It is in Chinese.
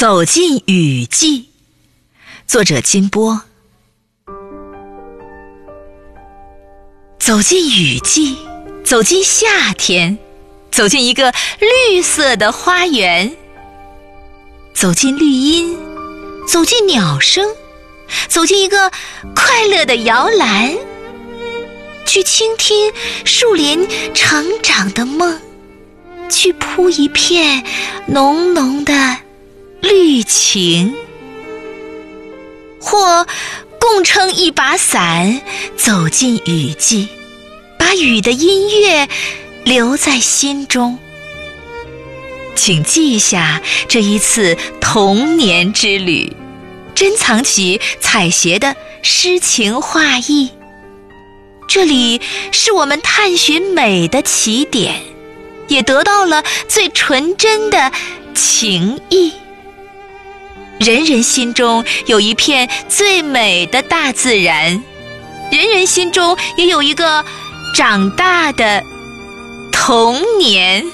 走进雨季，作者金波。走进雨季，走进夏天，走进一个绿色的花园，走进绿荫，走进鸟声，走进一个快乐的摇篮，去倾听树林成长的梦，去铺一片浓浓的。情，或共撑一把伞，走进雨季，把雨的音乐留在心中。请记下这一次童年之旅，珍藏起采撷的诗情画意。这里是我们探寻美的起点，也得到了最纯真的情谊。人人心中有一片最美的大自然，人人心中也有一个长大的童年。